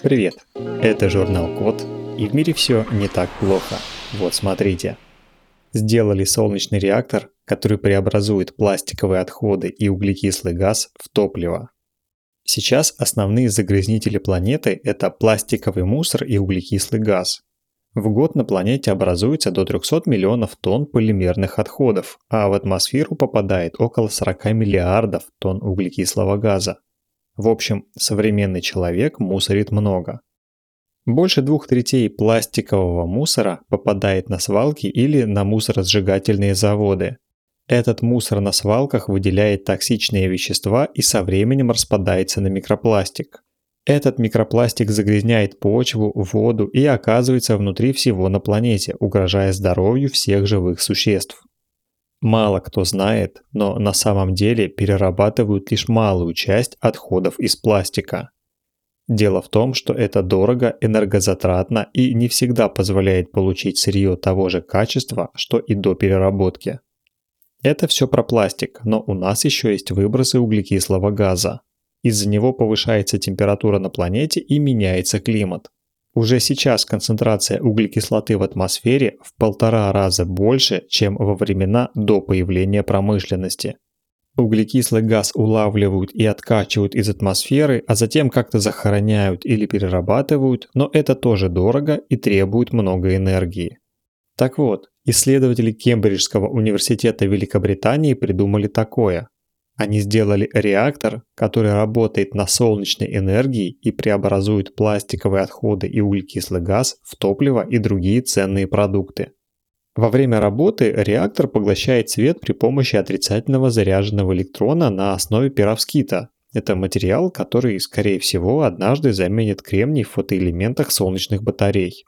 Привет! Это журнал Код, и в мире все не так плохо. Вот смотрите. Сделали солнечный реактор, который преобразует пластиковые отходы и углекислый газ в топливо. Сейчас основные загрязнители планеты – это пластиковый мусор и углекислый газ. В год на планете образуется до 300 миллионов тонн полимерных отходов, а в атмосферу попадает около 40 миллиардов тонн углекислого газа. В общем, современный человек мусорит много. Больше двух третей пластикового мусора попадает на свалки или на мусоросжигательные заводы. Этот мусор на свалках выделяет токсичные вещества и со временем распадается на микропластик. Этот микропластик загрязняет почву, воду и оказывается внутри всего на планете, угрожая здоровью всех живых существ. Мало кто знает, но на самом деле перерабатывают лишь малую часть отходов из пластика. Дело в том, что это дорого, энергозатратно и не всегда позволяет получить сырье того же качества, что и до переработки. Это все про пластик, но у нас еще есть выбросы углекислого газа. Из-за него повышается температура на планете и меняется климат. Уже сейчас концентрация углекислоты в атмосфере в полтора раза больше, чем во времена до появления промышленности. Углекислый газ улавливают и откачивают из атмосферы, а затем как-то захороняют или перерабатывают, но это тоже дорого и требует много энергии. Так вот, исследователи Кембриджского университета Великобритании придумали такое. Они сделали реактор, который работает на солнечной энергии и преобразует пластиковые отходы и углекислый газ в топливо и другие ценные продукты. Во время работы реактор поглощает свет при помощи отрицательного заряженного электрона на основе перовскита. Это материал, который, скорее всего, однажды заменит кремний в фотоэлементах солнечных батарей.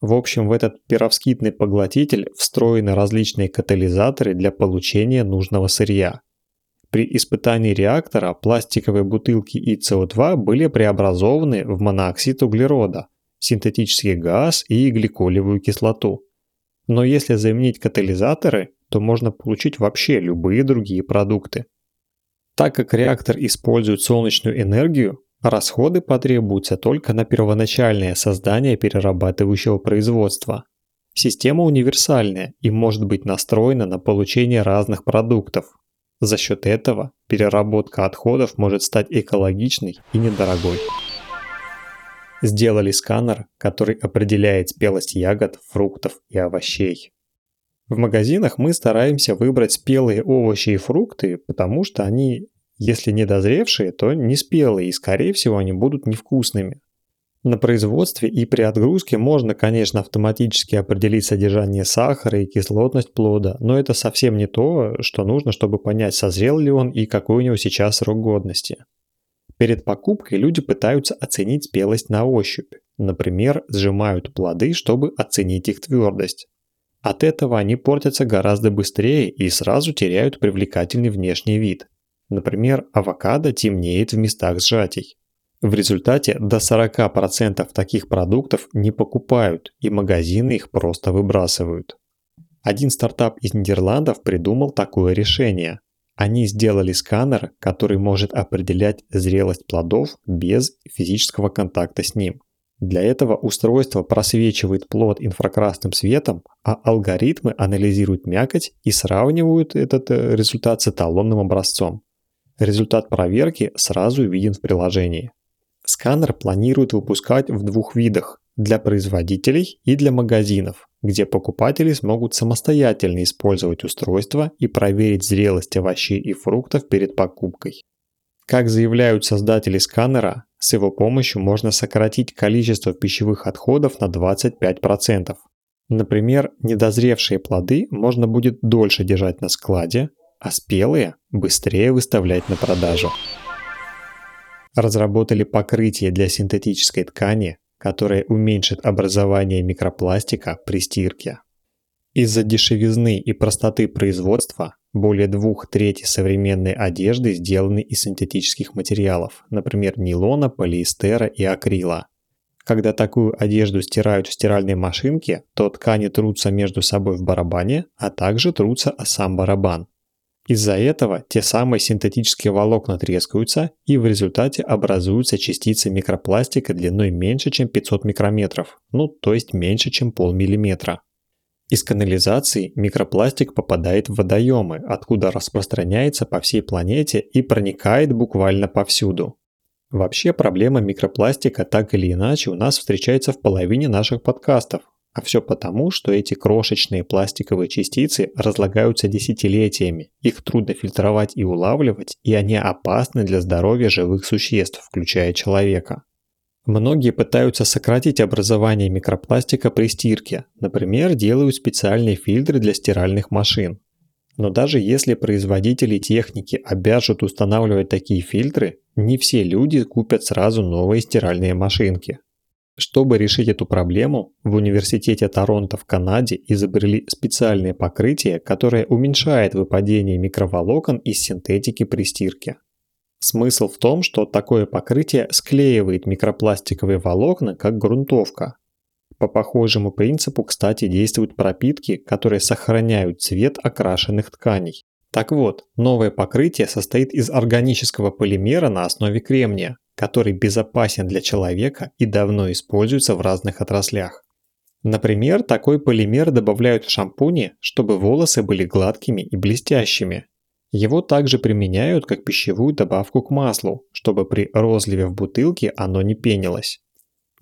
В общем, в этот перовскитный поглотитель встроены различные катализаторы для получения нужного сырья. При испытании реактора пластиковые бутылки и СО2 были преобразованы в монооксид углерода, синтетический газ и гликолевую кислоту. Но если заменить катализаторы, то можно получить вообще любые другие продукты. Так как реактор использует солнечную энергию, расходы потребуются только на первоначальное создание перерабатывающего производства. Система универсальная и может быть настроена на получение разных продуктов, за счет этого переработка отходов может стать экологичной и недорогой. Сделали сканер, который определяет спелость ягод, фруктов и овощей. В магазинах мы стараемся выбрать спелые овощи и фрукты, потому что они, если не дозревшие, то не спелые и скорее всего они будут невкусными. На производстве и при отгрузке можно, конечно, автоматически определить содержание сахара и кислотность плода, но это совсем не то, что нужно, чтобы понять, созрел ли он и какой у него сейчас срок годности. Перед покупкой люди пытаются оценить спелость на ощупь. Например, сжимают плоды, чтобы оценить их твердость. От этого они портятся гораздо быстрее и сразу теряют привлекательный внешний вид. Например, авокадо темнеет в местах сжатий. В результате до 40% таких продуктов не покупают, и магазины их просто выбрасывают. Один стартап из Нидерландов придумал такое решение. Они сделали сканер, который может определять зрелость плодов без физического контакта с ним. Для этого устройство просвечивает плод инфракрасным светом, а алгоритмы анализируют мякоть и сравнивают этот э, результат с эталонным образцом. Результат проверки сразу виден в приложении. Сканер планируют выпускать в двух видах – для производителей и для магазинов, где покупатели смогут самостоятельно использовать устройство и проверить зрелость овощей и фруктов перед покупкой. Как заявляют создатели сканера, с его помощью можно сократить количество пищевых отходов на 25%. Например, недозревшие плоды можно будет дольше держать на складе, а спелые быстрее выставлять на продажу разработали покрытие для синтетической ткани, которое уменьшит образование микропластика при стирке. Из-за дешевизны и простоты производства более двух трети современной одежды сделаны из синтетических материалов, например, нейлона, полиэстера и акрила. Когда такую одежду стирают в стиральной машинке, то ткани трутся между собой в барабане, а также трутся о сам барабан. Из-за этого те самые синтетические волокна трескаются и в результате образуются частицы микропластика длиной меньше, чем 500 микрометров, ну то есть меньше, чем полмиллиметра. Из канализации микропластик попадает в водоемы, откуда распространяется по всей планете и проникает буквально повсюду. Вообще проблема микропластика так или иначе у нас встречается в половине наших подкастов, а все потому, что эти крошечные пластиковые частицы разлагаются десятилетиями, их трудно фильтровать и улавливать, и они опасны для здоровья живых существ, включая человека. Многие пытаются сократить образование микропластика при стирке, например, делают специальные фильтры для стиральных машин. Но даже если производители техники обяжут устанавливать такие фильтры, не все люди купят сразу новые стиральные машинки. Чтобы решить эту проблему, в Университете Торонто в Канаде изобрели специальное покрытие, которое уменьшает выпадение микроволокон из синтетики при стирке. Смысл в том, что такое покрытие склеивает микропластиковые волокна как грунтовка. По похожему принципу, кстати, действуют пропитки, которые сохраняют цвет окрашенных тканей. Так вот, новое покрытие состоит из органического полимера на основе кремния, который безопасен для человека и давно используется в разных отраслях. Например, такой полимер добавляют в шампуни, чтобы волосы были гладкими и блестящими. Его также применяют как пищевую добавку к маслу, чтобы при розливе в бутылке оно не пенилось.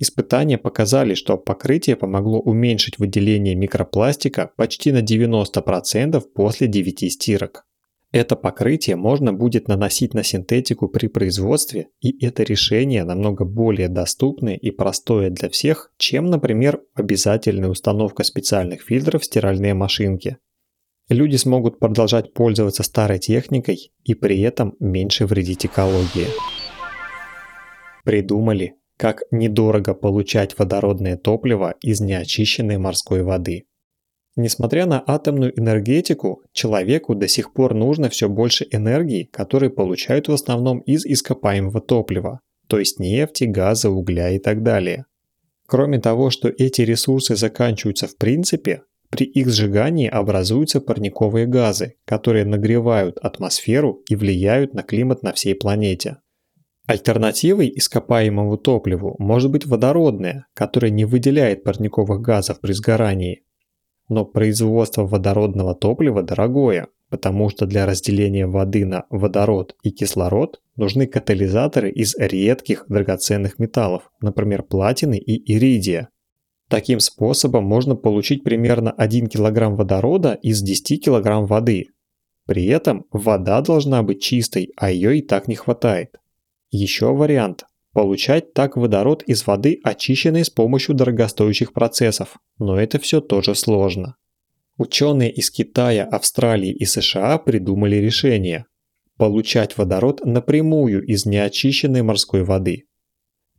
Испытания показали, что покрытие помогло уменьшить выделение микропластика почти на 90% после 9 стирок. Это покрытие можно будет наносить на синтетику при производстве, и это решение намного более доступное и простое для всех, чем, например, обязательная установка специальных фильтров в стиральные машинки. Люди смогут продолжать пользоваться старой техникой и при этом меньше вредить экологии. Придумали, как недорого получать водородное топливо из неочищенной морской воды – Несмотря на атомную энергетику, человеку до сих пор нужно все больше энергии, которую получают в основном из ископаемого топлива, то есть нефти, газа, угля и так далее. Кроме того, что эти ресурсы заканчиваются в принципе, при их сжигании образуются парниковые газы, которые нагревают атмосферу и влияют на климат на всей планете. Альтернативой ископаемому топливу может быть водородное, которое не выделяет парниковых газов при сгорании, но производство водородного топлива дорогое, потому что для разделения воды на водород и кислород нужны катализаторы из редких драгоценных металлов, например, платины и иридия. Таким способом можно получить примерно 1 кг водорода из 10 кг воды. При этом вода должна быть чистой, а ее и так не хватает. Еще вариант Получать так водород из воды, очищенной с помощью дорогостоящих процессов, но это все тоже сложно. Ученые из Китая, Австралии и США придумали решение – получать водород напрямую из неочищенной морской воды.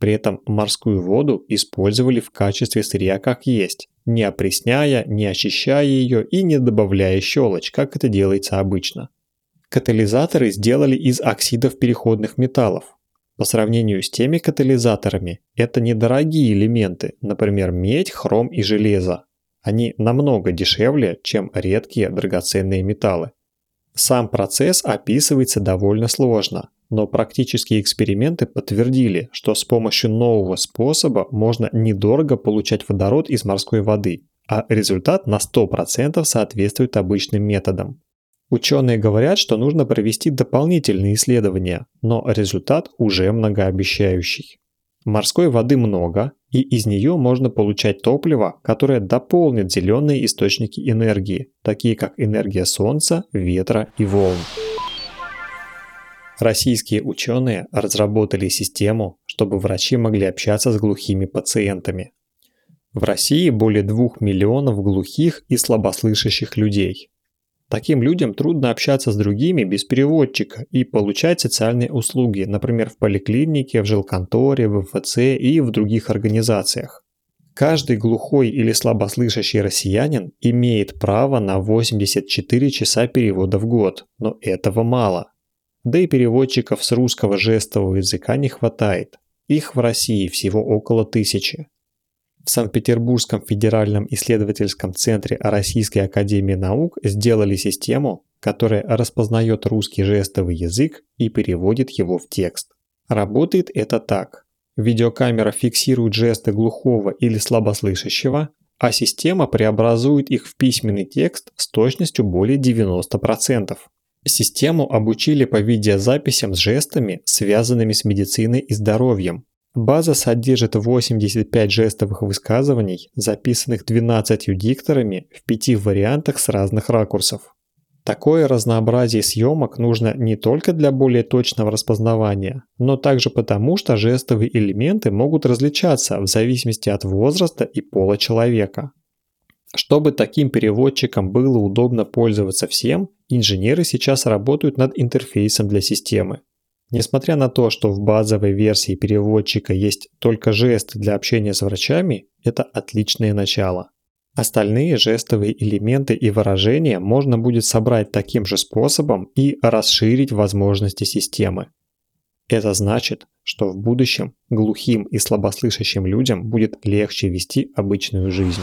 При этом морскую воду использовали в качестве сырья как есть, не опресняя, не очищая ее и не добавляя щелочь, как это делается обычно. Катализаторы сделали из оксидов переходных металлов, по сравнению с теми катализаторами, это недорогие элементы, например, медь, хром и железо. Они намного дешевле, чем редкие драгоценные металлы. Сам процесс описывается довольно сложно, но практические эксперименты подтвердили, что с помощью нового способа можно недорого получать водород из морской воды, а результат на 100% соответствует обычным методам. Ученые говорят, что нужно провести дополнительные исследования, но результат уже многообещающий. Морской воды много, и из нее можно получать топливо, которое дополнит зеленые источники энергии, такие как энергия солнца, ветра и волн. Российские ученые разработали систему, чтобы врачи могли общаться с глухими пациентами. В России более 2 миллионов глухих и слабослышащих людей. Таким людям трудно общаться с другими без переводчика и получать социальные услуги, например, в поликлинике, в жилконторе, в МФЦ и в других организациях. Каждый глухой или слабослышащий россиянин имеет право на 84 часа перевода в год, но этого мало. Да и переводчиков с русского жестового языка не хватает. Их в России всего около тысячи. В Санкт-Петербургском федеральном исследовательском центре Российской академии наук сделали систему, которая распознает русский жестовый язык и переводит его в текст. Работает это так. Видеокамера фиксирует жесты глухого или слабослышащего, а система преобразует их в письменный текст с точностью более 90%. Систему обучили по видеозаписям с жестами, связанными с медициной и здоровьем. База содержит 85 жестовых высказываний, записанных 12 дикторами в пяти вариантах с разных ракурсов. Такое разнообразие съемок нужно не только для более точного распознавания, но также потому, что жестовые элементы могут различаться в зависимости от возраста и пола человека. Чтобы таким переводчиком было удобно пользоваться всем, инженеры сейчас работают над интерфейсом для системы. Несмотря на то, что в базовой версии переводчика есть только жесты для общения с врачами, это отличное начало. Остальные жестовые элементы и выражения можно будет собрать таким же способом и расширить возможности системы. Это значит, что в будущем глухим и слабослышащим людям будет легче вести обычную жизнь.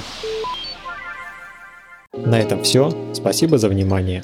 На этом все. Спасибо за внимание.